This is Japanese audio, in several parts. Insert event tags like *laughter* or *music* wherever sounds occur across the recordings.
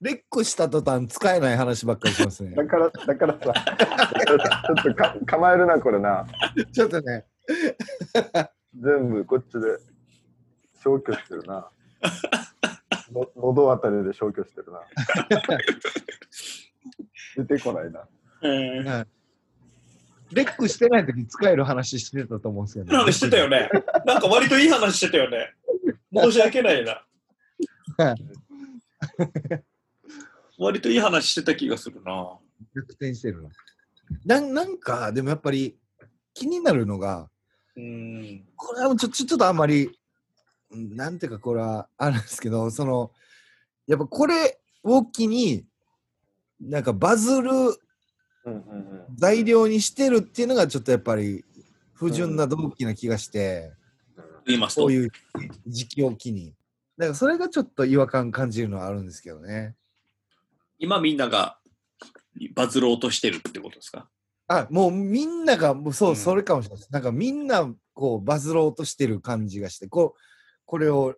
レックした途端使えない話ばっかりしますね。だから、だからさ、だからちょっとか構えるな、これな。ちょっとね。全部こっちで消去してるな。の喉あたりで消去してるな。*laughs* 出てこないな。はいレックしてない時使える話してたと思うんですけど、話 *laughs* してたよね。なんか割といい話してたよね。申し訳ないな。は *laughs* い割といい話してた気がするな。逆転してるな。なんなんか、でもやっぱり気になるのが、うん。これはちょちょちょっとあんまり、うんなんていうかこれはあるんですけど、その、やっぱこれを機に、なんかバズるうんうんうん。材料にしてるっていうのがちょっとやっぱり不純な動機な気がして、言いますとこう。いう時期を機に。だからそれがちょっと違和感感じるのはあるんですけどね。今みんながバズろうとしてるってことですか？あ、もうみんなが、そう、うんそれかもしれないです。なんかみんなこうバズろうとしてる感じがして、こう、これを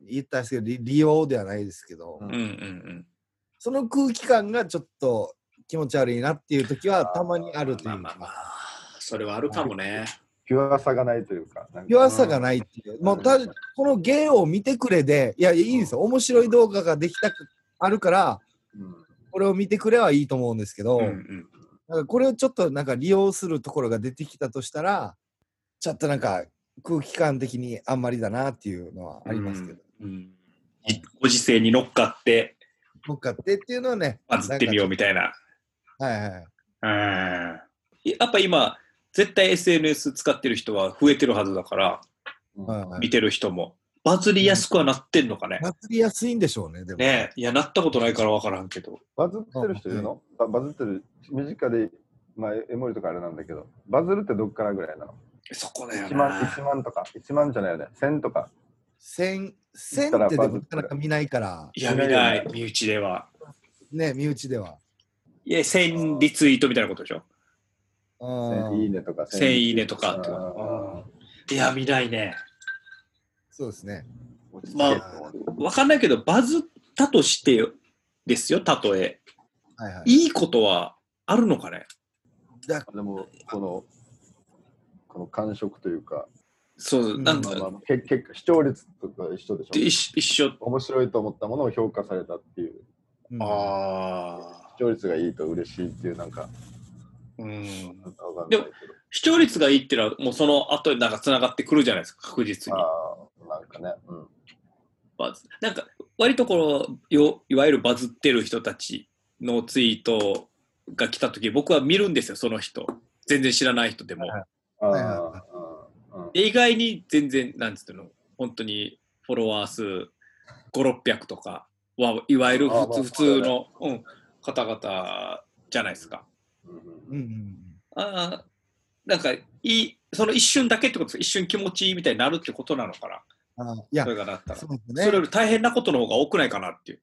言ったんですけど、利利用ではないですけど、うんうんうんその空気感がちょっと気持ち悪いなっていう時はたまにあうん。るというか、まあまあまあ、それはあるかもね。ピュアさがないというか。なんか。弱さがないっていう、もうたこの芸を見てくれで、いや、いいんですよ、面白い動画ができたくあるから、うん。これを見てくれはいいと思うんですけど、うんうん。なんかこれをちょっとなんか利用するところが出てきたとしたら、ちょっとなんか空気感的にあんまりだなっていうのはありますけど、うんご時世に乗っかって乗っかってっていうのはね、バズってみようう。みたいな。はいはいはい。うん。やっぱ今、絶対 SNS 使ってる人は増えてるはずだから、はいはい見てる人も。バズりやすくはなってんのかね。祭りやすいんでしょうね、でも。ねえ、いや、なったことないから分からんけど。バズってる人いるの？ババズってる、身近で、まあ、エモリとかあれなんだけど、バズるってどっからぐらいなの？そこだよ ?1 万、な。1万とか、1万じゃないよね。1000とか。千、千ってでもなかなか見ないから、いや、見ない、身内では。ね、身内では。いや、1000リツイートみたいなことでしょ。あ1000いいねとか。1000いいねとか。ってあいや、見ないね。そうですね。ーまあ分かんないけど、バズったとしてですよ、たとえ。はいはい。いいことはあるのかね？だでも、この、この感触というか、そう、なんか、まあまあ、け結果視聴率とか一緒でしょ？一緒一緒。面白いと思ったものを評価されたっていう。うん。ああ。視聴率がいいと嬉しいっていうなんかうん。なんかわかんないけど視聴率がいいっていうのは、もうその後になんか繋がってくるじゃないですか、確実に。ああなんかねうんバズなんか、割とこのよ、いわゆるバズってる人たちのツイートが来たとき、僕は見るんですよ、その人。全然知らない人でも。はいあ意外に全然、なんつうの、本当にフォロワー数5、600とかはいわゆる普通普通の、うん、方々じゃないですか。うんうんああ、なんかいい、その一瞬だけってことです一瞬気持ちいいみたいになるってことなのかな？うん。あいやそ、れがなったら。そね。それより大変なことの方が多くないかなっていう。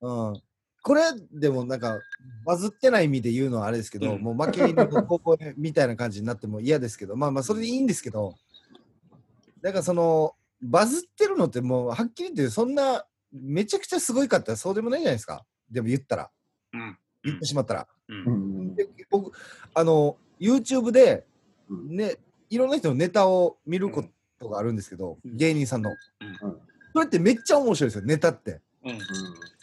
うん。これ、でもなんか、バズってない意味で言うのはあれですけど、うんもう負け犬の高校みたいな感じになっても嫌ですけど、まあまあ、それでいいんですけど、だからその、バズってるのってもう、はっきり言って、そんな、めちゃくちゃすごいかったらそうでもないじゃないですか。でも言ったら、うん。言ってしまったら。う。うんで僕、あの、YouTube で、うんね、いろんな人のネタを見ることがあるんですけど、うん芸人さんの。うんそれってめっちゃ面白いですよ、ネタって。うん。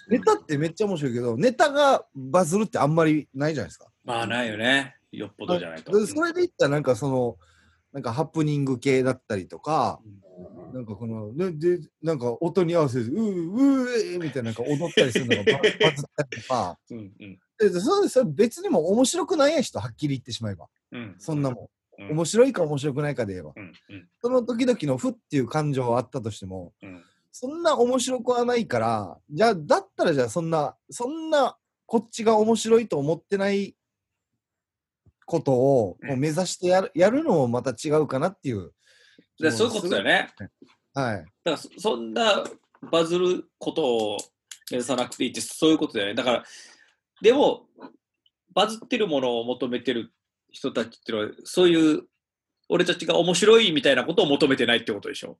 ネタってめっちゃ面白いけど、ネタがバズるってあんまりないじゃないですか。まあないよね。よっぽどじゃないと。でそれで言ったらなんかその、なんかハプニング系だったりとか、うんなんかこの、ね、で、なんか音に合わせて、うー、うーえーみたいななんか踊ったりするのがババズったりとか、うんうんでそれそれ別にも面白くないや人、はっきり言ってしまえば。うん。そんなもうんん。面白いか面白くないかで言えば。うんうんその時々の負っていう感情はあったとしても、うんそんな面白くはないから、じゃあ、だったらじゃあそんな、そんなこっちが面白いと思ってないことをうんこう目指してやるやるのもまた違うかなっていう。でそういうことだよね。はい。だからそそんなバズることを目指さなくていいってそういうことだよね。だから、でも、バズってるものを求めてる人たちっていうのは、そういう俺たちが面白いみたいなことを求めてないってことでしょ？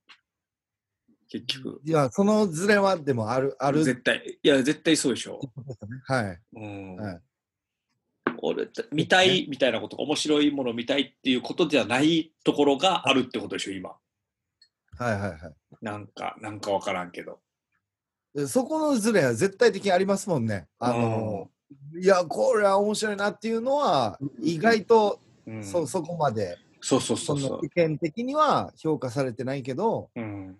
結局。いや、そのズレはでもある、ある。絶対。いや、絶対そうでしょ。*laughs* はい。うん。はい俺、見たいみたいなこと、面白いものを見たいっていうことじゃないところがあるってことでしょ、今。はいはいはい。なんか、なんかわからんけど。でそこのズレは絶対的にありますもんね。あの、いや、これは面白いなっていうのは、意外とうん、そそこまで、そうそうそそうその意見的には評価されてないけど、う。うん。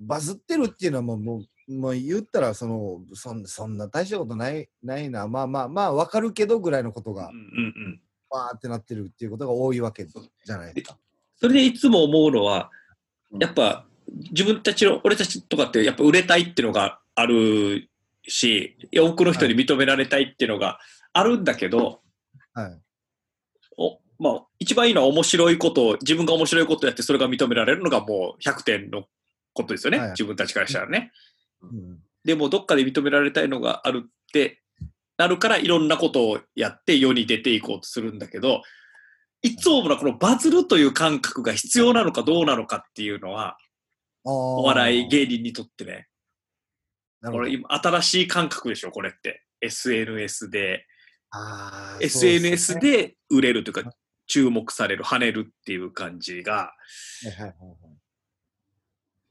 バズってるっていうのはもう、もう、もう言ったらそのそん、そんな大したことないないな、まあまあまあ、わかるけどぐらいのことがうん、うんうん。わーってなってるっていうことが多いわけじゃないですか。それでいつも思うのは、うんやっぱ自分たちの、俺たちとかってやっぱ売れたいっていうのがあるし、多くの人に認められたいっていうのがあるんだけど、はい。おまあ、一番いいのは面白いことを、自分が面白いことをやってそれが認められるのがもう100点のことですよね、はい。自分たちからしたらね。うん。でもどっかで認められたいのがあるってなるからいろんなことをやって世に出ていこうとするんだけど、いつものこのバズるという感覚が必要なのかどうなのかっていうのは、おお笑い芸人にとってね、これ今新しい感覚でしょ、これって。SNS で、あー SNS で売れるというか、注目される、跳ねるっていう感じが、はいはいはいはい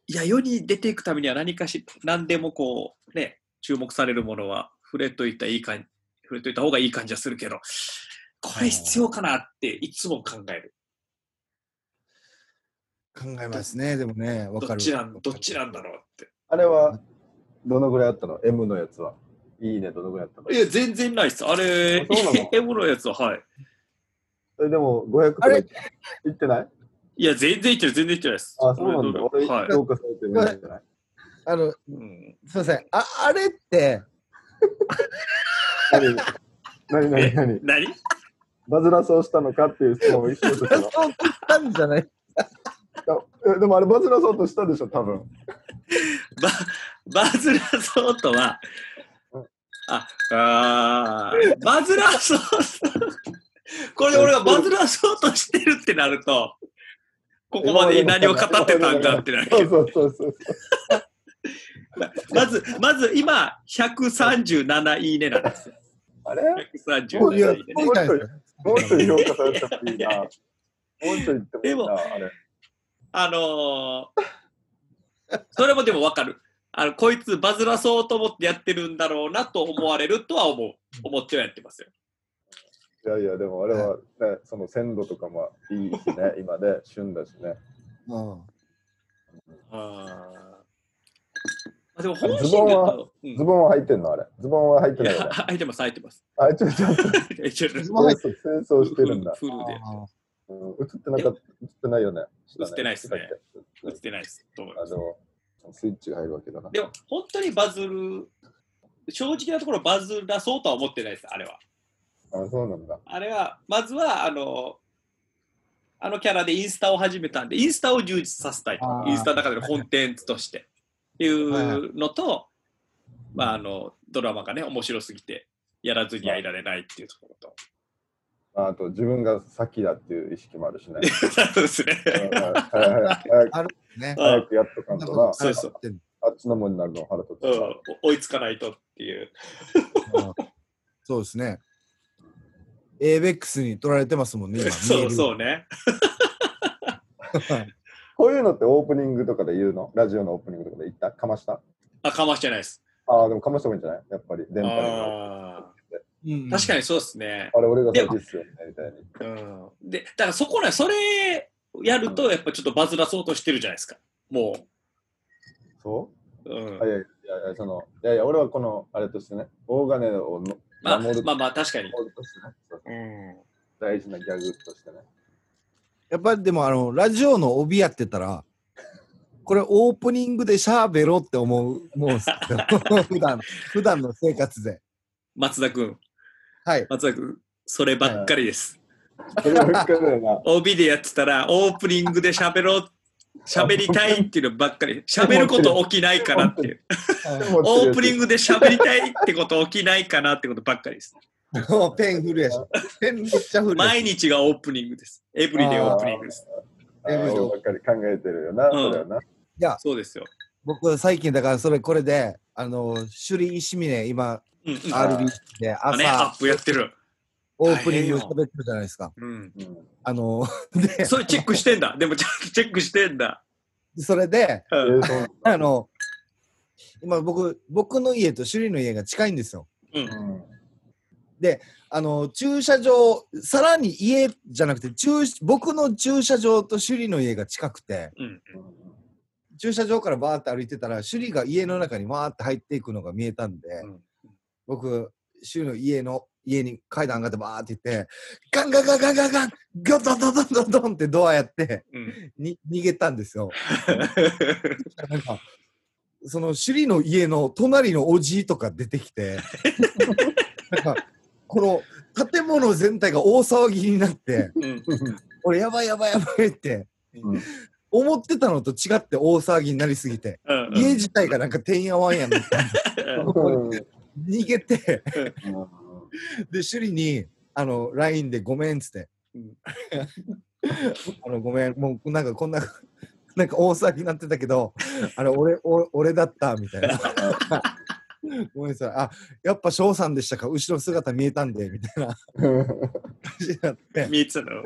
いや、世に出ていくためには何かし、何でもこう、ね、注目されるものは触れといたらいい感じ、触れといた方がいい感じはするけど、これ必要かなっていつも考える。考えますね、でもね、わかる。どっちなん、どっちなんだろうって。あれは、どのぐらいあったの ?M のやつは。いいね、どのぐらいあったの？いや、全然ないっす。あれあそうなの、*laughs* M のやつは、はい。えでも、500とかあれいいってない？いや、全然いってる、全然いってないです。あ、そうなんだ。俺、はい。評価されてるんじゃない？あの、うんすいません。ああれって、*laughs* 何？何？何？え何？何バズらそうしたのかっていう質問を一緒としたの？そう言ったんじゃない？えでもあれバズらそうとしたでしょ、多分。*laughs* ババズらそうとはうん、あ、あーバズらそう。*laughs* これで俺がバズらそうとしてるってなると、ここまで何を語ってたんかってなるけそうど、そうそうそう。まず、まず今、137いいねなんですよ。あれ？137いや、いいねそうじゃない。もうちょい評価されたっていいな。もうちょい言ってもいいな、あれ。あのーそれもでもわかる。あの、こいつバズらそうと思ってやってるんだろうなと思われるとは思う。思ってはやってますよ。いやいや、でもあれはね、その鮮度とかもいいしね、*laughs* 今で、旬だしね。うんあーでも本心でズボンはうんズボンは入ってんのあれ。ズボンは入ってない。*laughs* 入ってます、入ってます。あ、ちょ、ちょっと、一応ズボン入っ戦争してるんだ。フルで。あうん、映ってなかった、映ってないよね。映ってないっすね映ってないです。と思いますあの、スイッチが入るわけだな。でも、本当にバズる、正直なところバズらそうとは思ってないです、あれは。あ、そうなんだ。あれは、まずは、あの、あのキャラでインスタを始めたんで、インスタを充実させたいインスタの中でのコンテンツとして。っていうのと、まあ、あの、ドラマがね、面白すぎて、やらずにはいられないっていうところと。ああと、自分が先だっていう意識もあるしね。*laughs* そうですね。うんはいはいはい早くあるね。早くやっとかんとな。そうそううんあっちのもんになるの腹立つうんさ。追いつかないとっていう。そうですね。ABEX に取られてますもんね、今。そうう。そうね。こういうのってオープニングとかで言うの？ラジオのオープニングとかで言った？かました？あ、かましてないです。ああ、でもかました方がいいんじゃない？やっぱり電波にあうんー確かにそうですね。あれ、俺が先っすよね、みたいに。うん。で、だからそこね、それやると、やっぱちょっとバズらそうとしてるじゃないですか。も。そう？うんうあい。やいやいや、その、いやいや、俺はこの、あれとしてね、大金をのまあ、守るまあまあ、確かに。大事なギャグとしてね。やっぱりでも、あの、ラジオの帯やってたら、これオープニングでしゃべろって思う、思う。*laughs* 普段、普段の生活で。松田君、はい。松田君、そればっかりです。そればっかりだよな。OB でやってたら、オープニングで喋ろう、喋りたいっていうのばっかり。喋ること起きないかなっていう。オープニンググで喋りたいってこと起きないかなってことばっかりです。もうペンフルやし。ペンめっちゃフルやし。毎日がオープニングです。エブリデイオープニングです。ばっかり考えてるよな、うんそれはな。やそうですよ。僕、最近、だからそれ、これで、あの、首里石峰、今、うんうん。RB であね、ア朝、ップやってる。オープニング喋ってるじゃないですか。うん。うんあの、で、それチェックしてんだ。でもチェックしてんだ。それで、えうん。あの、今僕、僕の家と首里の家が近いんですよ。うん。うんあの、駐車場、さらに家じゃなくて、駐僕の駐車場と首里の家が近くて、うん。駐車場からバーって歩いてたら、首里が家の中にわーって入っていくのが見えたんで、うん僕、首里の家の、家に階段上がってバーって行って、ガンガンガンガンガンガン、ガドンドンドンドンドンってドアやって、うん。に逃げたんですよ。*laughs* なんか、その首里の家の隣のおじいとか出てきて、*laughs* なんか、この建物全体が大騒ぎになって、うん。俺やばいやばいやばいって、うん思ってたのと違って大騒ぎになりすぎて、うん。家自体がなんかてんやわんやなってうん逃げて、うん。で、首里に、あの、LINE でごめんっつって、うん。*laughs* あの、ごめん、もうなんかこんな、なんか大騒ぎになってたけど、あれ、俺、俺俺だった、みたいな。*laughs* ごめんなさい。あ、やっぱ翔さんでしたか？後ろ姿見えたんで、みたいな *laughs* 感じになって、見えてたの。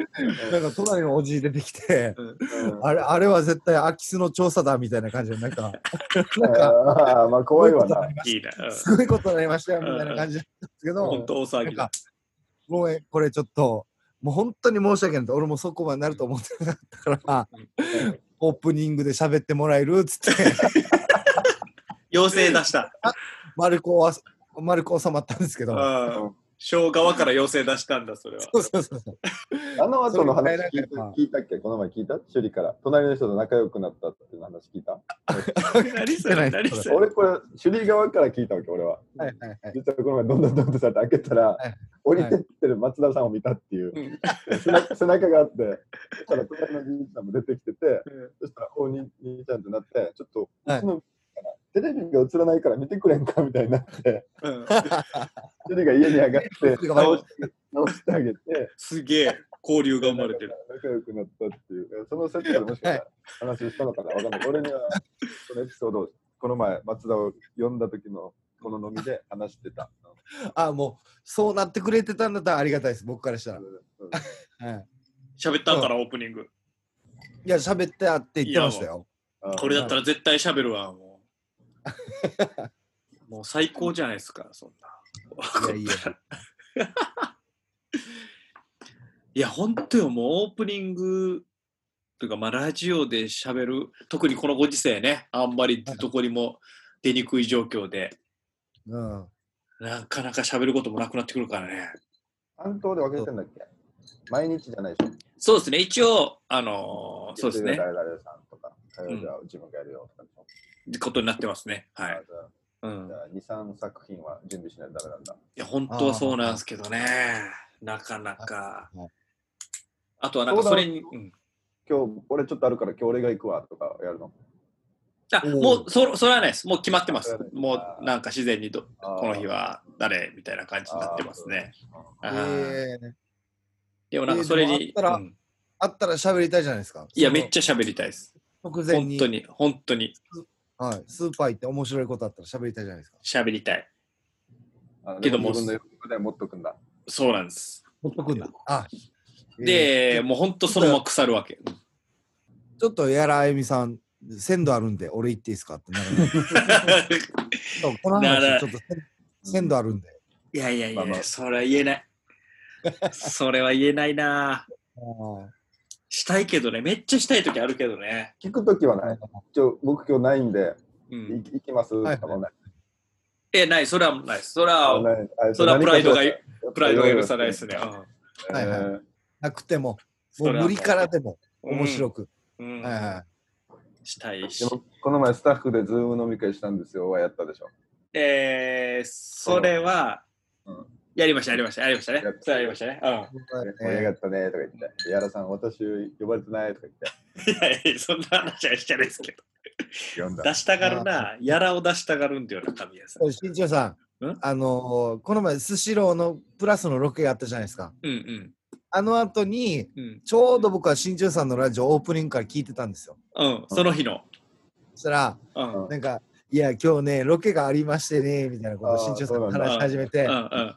なんか隣のおじい出てきて、うんあれ、あれは絶対空き巣の調査だ、みたいな感じで、なんか、*laughs* なんか、まあ怖いわな。いいな。うんすごいことになりましたよ、みたいな感じだったんですけど、本当大騒ぎごめん、これちょっと、もう本当に申し訳ない。俺もそこまでなると思ってなかったから、オープニングで喋ってもらえるっつって、*laughs* 要請出した。丸くは、丸く収まったんですけど、うん。小側から要請出したんだ、それは。そうそうそうそう。あの後の話聞いた聞いたっけ？この前聞いた？首里から。隣の人と仲良くなったっていう話聞いた？*laughs* 何それ何それ？俺これ、首里側から聞いたわけ、俺は。はいはいはい。実はこの前、どんどんどんどんさって開けたら、はい降りてってる松田さんを見たっていう、うん背中 *laughs* 背中があって、そしたら隣の兄さんも出てきてて、そしたら、お兄兄ちゃんってなって、ちょっと、はいうちのテレビが映らないから見てくれんかみたいになって、うんテレビが家に上がって、直して直してあげて、すげえ交流が生まれてる。仲良くなったっていう、そのセットでもしかしたら話したのかなわかんない。俺にはそのエピソードを、この前、松田を呼んだ時のこの飲みで話してた。あ、もう、そうなってくれてたんだったらありがたいです、僕からしたら。うんはい、喋ったんから、オープニング。いや、喋ってあって言ってましたよ。あこれだったら絶対喋るわ、もう。*laughs* もう最高じゃないですか、そんな。いやいや。*laughs* いや、本当よ、もうオープニングというか、まあ、ラジオで喋る、特にこのご時世ね、あんまりどこにも出にくい状況で、うん。なかなか喋ることもなくなってくるからね。担当で分けてんだっけ？毎日じゃないでしょ？そうですね、一応、あのーそうですね誰々さんとか、火曜日は自分がやるよとか。ことになってますね。はい。うんじゃ。あ2、3作品は準備しないとダメなんだ。いや、本当はそうなんですけどね。なかなかはい。あとはなんかそれに、うん、今日、俺ちょっとあるから今日俺が行くわとかやるの？あもうそそれはないです。もう決まってますもうなんか自然にこの日は誰みたいな感じになってますね。でもなんかそれに、あったらうんあったら喋りたいじゃないですか。いや、めっちゃ喋りたいです。本当に、本当にはい、スーパー行って面白いことあったら喋りたいじゃないですか。喋りたい。あけども自分の欲で持っとくんだ。そうなんです。ほっとくんだ。あで、えーもう本当そのまま腐るわけ。ちょっとやらあゆみさん、鮮度あるんで、俺行っていいですかってなる。*laughs* この話、ちょっと鮮度あるんで。いやいやいまあまあや、それは言えない。それは言えないな。したいけどね、めっちゃしたい時あるけどね。聞くときはない。ちょ僕今日ないんで、ういん。行きますとはいかもない。え、ない、それはない。それは、それはプライドがプライドが許さないですね。うんはいはいえーなくても、もそう無理からでも面白く。うんはいはしたいしこの前スタッフでズーム飲み会したんですよはやったでしょ。えー、それはうん、やりました、やりました、やりましたねやっ。たそれやりましたね。うん。い。盛り上がったねとか言って、やらさん、私呼ばれてないとか言っいやいや、そんな話はしちゃないですけど。出したがるな。やらを出したがるんだよな、神谷さん。新庄さんん、あのーこの前、スシローのプラスのロケがあったじゃないですか。うんうん。あの後に、うん、ちょうど僕は新庄さんのラジオオープニングから聞いてたんですよ。うん、その日の。そしたら、うん。うん。なんか、いや、今日ね、ロケがありましてね、みたいなことを新庄さんが話し始めて、うん。はいうん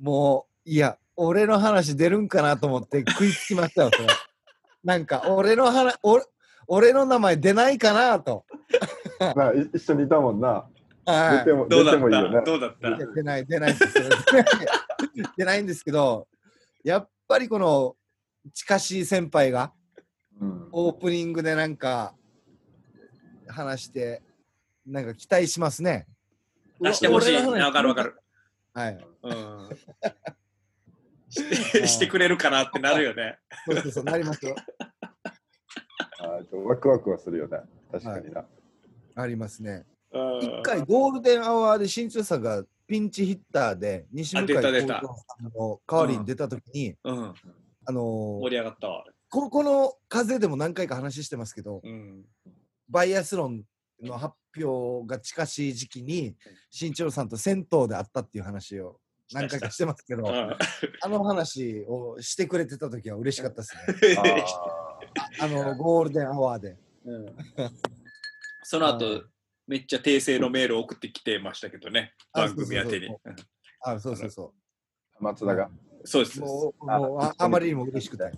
もう、いや、俺の話出るんかなと思って食いつきましたよ、それ。*laughs* なんか、俺の話、俺俺の名前出ないかなと。*laughs* まあ、い一緒にいたもんな。はい出ても、出どうだった？てもいいよね。どうだった？出ない、出ないです。出ないんですけど、やっぱりこの近しい先輩がうんオープニングでなんか話して、なんか期待しますね。出してほしい。わかるわかる。はい。うん。してしてくれるかなってなるよね。そうそうそう、なりますよ。ワクワクはするよね。確かにな。ありますね。うん一回ゴールデンアワーで新庄さんがピンチヒッターで西向井あ出た出た幸三さんの代わりに出たときに、うん。あのー盛り上がったわ。ここの風でも何回か話してますけど、うん。バイアスロンの発表が近しい時期に新庄さんと銭湯で会ったっていう話を何回かしてますけど、うんあの話をしてくれてた時は嬉しかったですね。あ *laughs* あのゴールデンアワーで。うん *laughs* その後、めっちゃ訂正のメールを送ってきてましたけどね、あ番組宛てに。そうあ、そうそうそー松田が。そうですう。。もうああまりにも嬉しくて。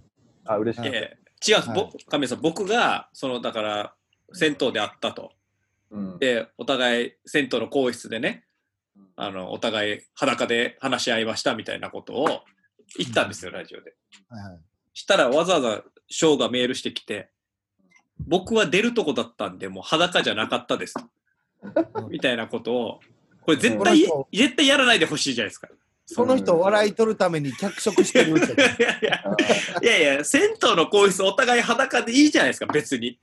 あ、嬉しい。はいええ違うんです、はいぼ神谷さん、僕が、その、だから、銭湯で会ったと。うんで、お互い、銭湯の更衣室でね、あの、お互い裸で話し合いましたみたいなことを言ったんですよ、ラジオで。はいはいしたら、わざわざショーがメールしてきて、僕は出るとこだったんで、もう裸じゃなかったです。みたいなことを、これ絶対、絶対やらないでほしいじゃないですか。その人笑い取るために脚色してる *laughs* いやいやあーいやいや、銭湯の更衣室お互い裸でいいじゃないですか、別に。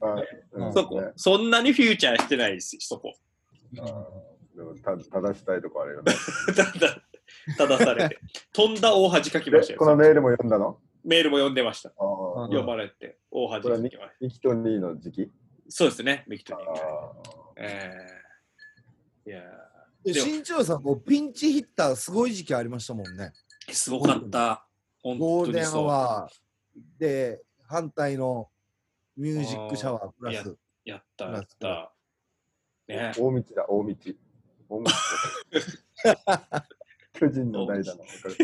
そこね、そんなにフューチャーしてないし、そこ。でもた正したいとこあるよね。*laughs* ただ、正されて。*laughs* 飛んだ大恥かきましたでこのよ。メールも読んだの？メールも読んでました。読まれて、大恥かきました。ミキとニーの時期？そうですね、ミキトニー。あえー、いや新庄さんもピンチヒッターすごい時期ありましたもんね。ー、すごかった。ゴー本ルデンア当にそう。ワーで反対のミュージックシャワープラス。やった、やった。ねー大道だ、大道。大道 *laughs* 巨人の代打の。わかる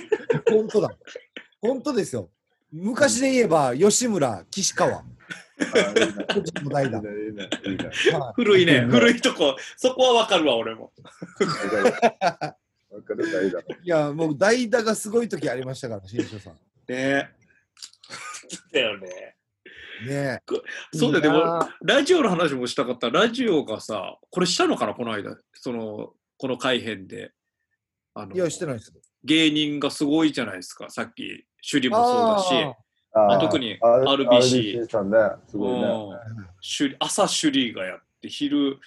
本当だ。本当ですよ。昔で言えば吉村、岸川、*laughs* 古いね、うん古いとこ、そこはわかるわ、俺も。わかる代打の。いいや、もう代打がすごい時ありましたから、新庄さん。ねだよね。ねそうだよ、でもラジオの話もしたかった。ラジオがさ、これしたのかな、この間。その、この改編で。あのいや、してないです。芸人がすごいじゃないですか。さっき、首里もそうだし、あー特にあ RBC RBC さんね、すごいね。うん首里朝首里がやって、昼、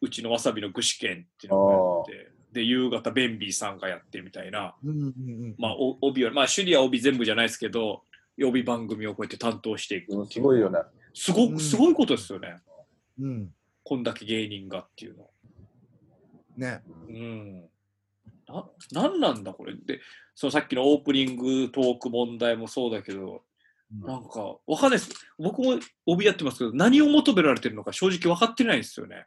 うちのわさびの具志堅っていうのがやって、で、夕方、ベンビーさんがやってみたいな。うんうんうん。まあ、お帯は、まあ、首里は帯全部じゃないですけど、帯番組をこうやって担当していくでもっていうすごいよね。すごうんく、すごいことですよね。うん。こんだけ芸人がっていうの。ね。うん。な、なんなんだこれ。で、そのさっきのオープニングトーク問題もそうだけど、なんか、わかんないです。僕も帯やってますけど、何を求められてるのか正直分かってないんですよね。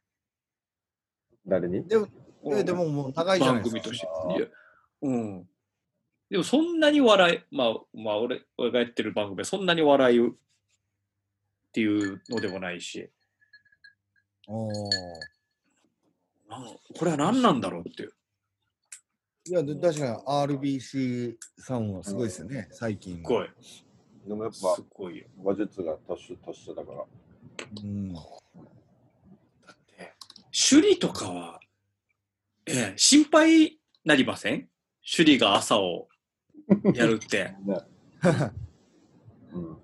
誰に？でも、えでももう長いじゃないですか。番組としていや、うん。でもそんなに笑い、まあ、まあ俺、俺がやってる番組はそんなに笑いっていうのでもないし、おーなんこれは何なんだろうっていう。いや、で確かに RBC さんはすごいですよね、最近。すごい。でもやっすぱごいよ。話術が達者達者だから。うん。だって、首里とかは、ええ、心配なりません？首里が朝をやるって。*laughs* ね。うん。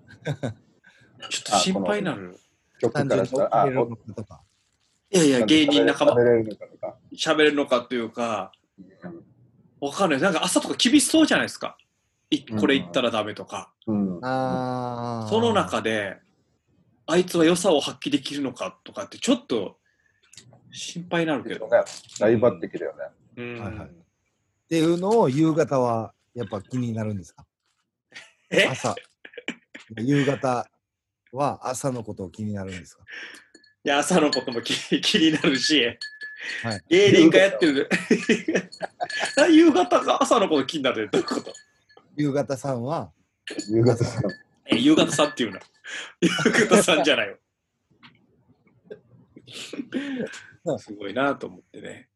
ちょっと心配になる。曲からしたら、あ。いやいや、芸人仲間食、べれるのかとか。喋れるのかというか、うんわかんない。なんか朝とか厳しそうじゃないですか。いうんこれ言ったらダメとか。うん。その中で、あいつは良さを発揮できるのかとかって、ちょっと心配になるけど。ね、大抜擢だよね。うんはいはいっていうのを夕方はやっぱ気になるんですか？え？朝。夕方は朝のことを気になるんですか？や、朝のことも気 *laughs* 気になるし、はい芸人がやってる。な *laughs* 夕方が朝のこと気になるってどういうこと？夕方さんは、夕方さん。え、夕方さんっていうな。夕方さんじゃないよ。*laughs* すごいなと思ってね。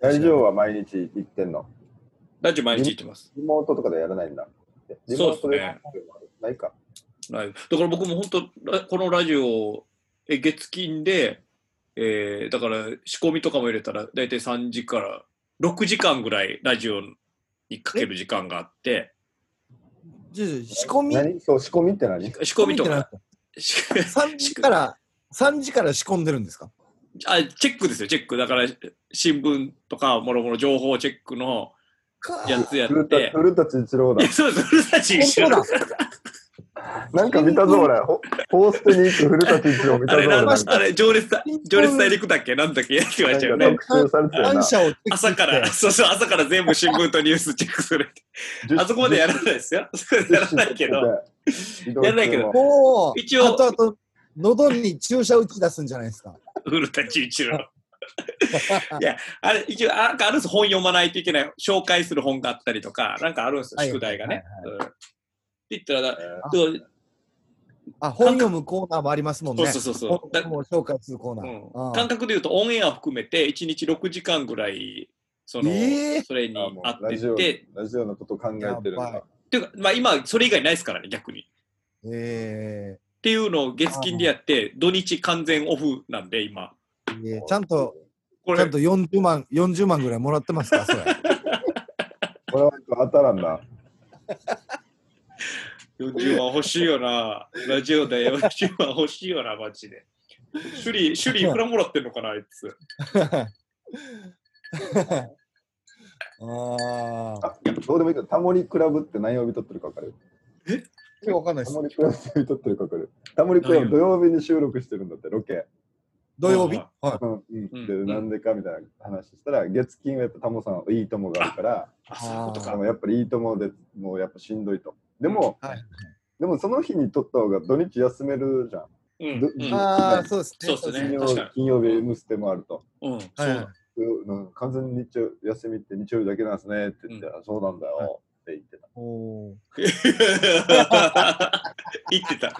大丈夫は毎日行ってんの？ラジオ毎日行ってます。リモートとかでやらないんだ。リそうモートでねないか。ライブだから僕も本当、ラこのラジオ、え月金で、えーだから仕込みとかも入れたら、大体3時から6時間ぐらいラジオにかける時間があって、じゃあ仕込み？何？そう、仕込みって何？仕込みとか、し3時から、3時から仕込んでるんですか？あチェックですよ、チェック。だから新聞とか、もろもろ情報チェックのかやつやって、古舘一郎だ。そうです、古舘一緒本当だ。なんか見たぞ、俺。*laughs* ほホーステに行く古舘一郎見たぞ、あれ、あれ、常列大、常列大陸だっけ？なんだっけ？やってましたよね。朝から、そうそう、朝から全部新聞とニュースチェックする。*laughs* あそこまでやらないですよ。*laughs* やらないけど、やらないけど。もう、一応。あとあと、喉に注射打ち出すんじゃないですか。古舘一郎。いや、あれ、一応、あなんかあるんです本読まないといけない、紹介する本があったりとか、なんかあるんです宿題がね。って言ったら、あ、本読むコーナーもありますもんね。そうそうそうそうだ本を紹介するコーナー。うんあ感覚で言うと、オンエア含めて、1日6時間ぐらい、その、えーそれにーあもあってうラジオて、ラジオのこと考えてるんだ。っていうか、まあ今、それ以外ないですからね、逆に。っえていうのを月金でやって、土日完全オフなんで、今。ーえーちゃんと、これちゃん、と40万、40万ぐらいもらってますか、それ。*laughs* これは当たらんな。40万欲しいよな。ラジオで40万欲しいよな、マジで。シュリー、シュリーいくらもらってんのかな、あいつ。*laughs* ああ。あどうでもいいけど、タモリクラブって何曜日撮ってるか分かる？わかんないです。タモリクラブって撮ってるか分かる？タモリクラブ土曜日に収録してるんだって、ロケ。土曜日？ははうんで、なんでかみたいな話したら、月金はやっぱタモさん、いいともがあるから、あ、そういうことか。でもやっぱりいいともでもうやっぱしんどいと。でも、い。はい。でもその日に撮った方が土日休めるじゃん。うん。どうんああ、そうですね。金曜日 M ステもあると。うん。はい完全に日曜休みって日曜日だけなんですねって言って、うあそうなんだよって言ってた。おー *laughs* 言ってた。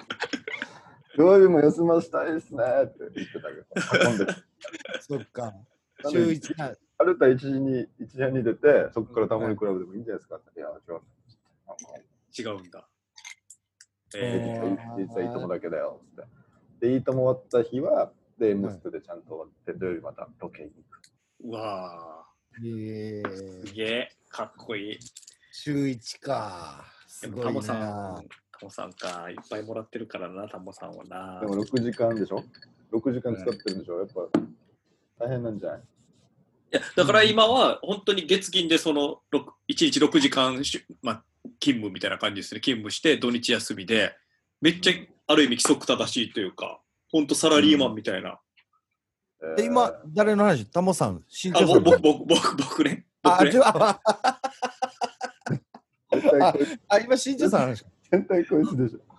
土曜日も休ませたいですねって言ってたけど、運んでた *laughs* そっか。週一な。アルタ1時に一時に出て、そこからタモリクラブでもいいんじゃないですかって。いや、違う。違うんだ。ええー実はいいともだけだよって。で、いいとも終わった日は、で、M ステでちゃんと終わって、土曜日またロケに行く。ー、うわえー、すー、げえ、かっこいい。週一か。ですもごいタモさんな。、タモさんか、いっぱいもらってるからな、タモさんはなで。も6時間でしょ ?6 時間使ってるんでしょ？やっぱ大変なんじゃない？いやだから今は本当に月金でその1日6時間し、まあ、勤務みたいな感じですね。勤務して土日休みでめっちゃある意味規則正しいというか本当サラリーマンみたいな、で、今、誰の話？タモさん、身あ長差ぼ僕僕僕僕ね。あ、僕ねじゃあ、絶対こいつ。あ今、身長差の話。絶対こいつでしょ。*laughs*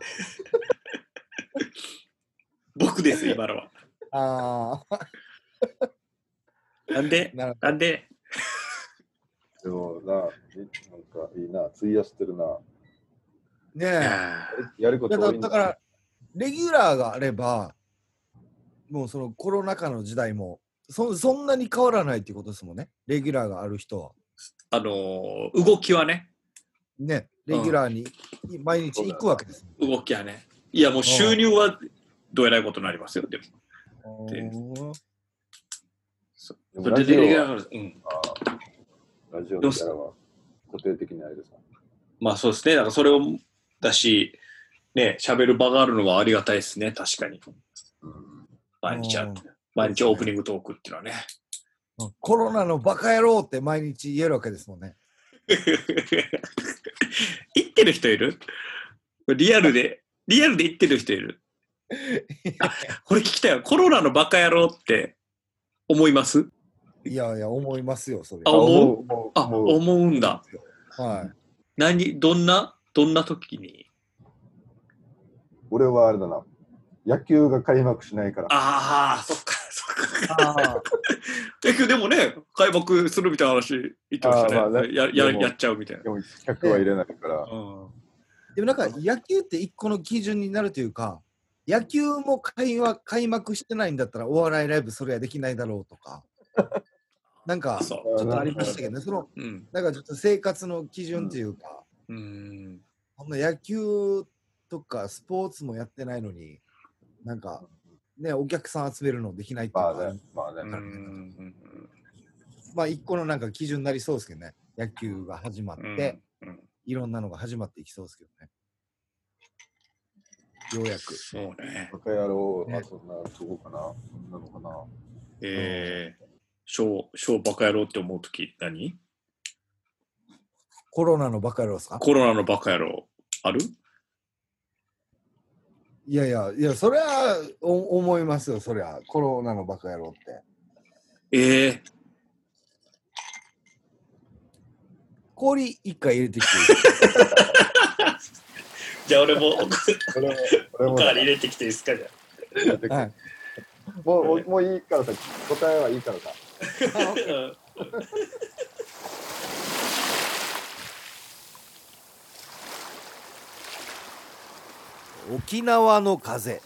僕です今のは。あなんで？あ、なるほなんで？でもな、なんかいいな、費やしてるな。ど。ねいえ。ややるこだと多いんだ。からだから、レギュラーがあれば、もうそのコロナ禍の時代も、そそんなに変わらないっていうことですもんね。レギュラーがある人は。ーあのー動きはね。ね、レギュラーに毎日行くわけですもん。動きはね。いやもう収入はどえらいことになりますよ。でも。でうん。それでレギュラーがうん。あーラジオのキャラは固定的にあれですか？まあそうですね。だからそれをだし、ね、喋る場があるのはありがたいですね、確かに。毎日あ毎日オープニングトークっていうのはね。コロナのバカ野郎って毎日言えるわけですもんね。*laughs* 言ってる人いる？リアルで、リアルで言ってる人いる？*laughs* あ、これ聞きたいよ。コロナのバカ野郎って思います？いやいや、思いますよ、それ。あ思う？思うあ、思う思うんだ。はい。何、どんな、どんな時に？俺はあれだな。野球が開幕しないから。ああ、そっか、そっか。ああ、*laughs* 結局でもね、開幕するみたいな話言ってましたね。やややっちゃうみたいな。でも客は入れないから。うんでもなんか野球って一個の基準になるというか、野球も開幕開幕してないんだったらお笑いライブそれはできないだろうとか、なんかちそょっとありましたけどね、そのう。うん。なんかちょっと生活の基準というか、うん。こんな野球とかスポーツもやってないのに、なんかね、お客さん集めるのできないっていうか、まあね、まあ一個のなんか基準になりそうですけどね、野球が始まって、うんいろんなのが始まっていきそうですけどね。ようやく。そうね。バカ野郎ねはそんな、そこかな。そんなのかな。えー、小、小バカ野郎って思うとき何？コロナのバカ野郎ですか？コロナのバカ野郎ある？いやいや、いや、それはお思いますよ、そりゃ。コロナのバカ野郎って。ええ氷一回入れてきて。*laughs* じゃあ俺も *laughs* これも、これも、入れてきていいですかじゃはい。もう、もうもういいからさ、答えはいいからさ。*laughs* 沖縄の風。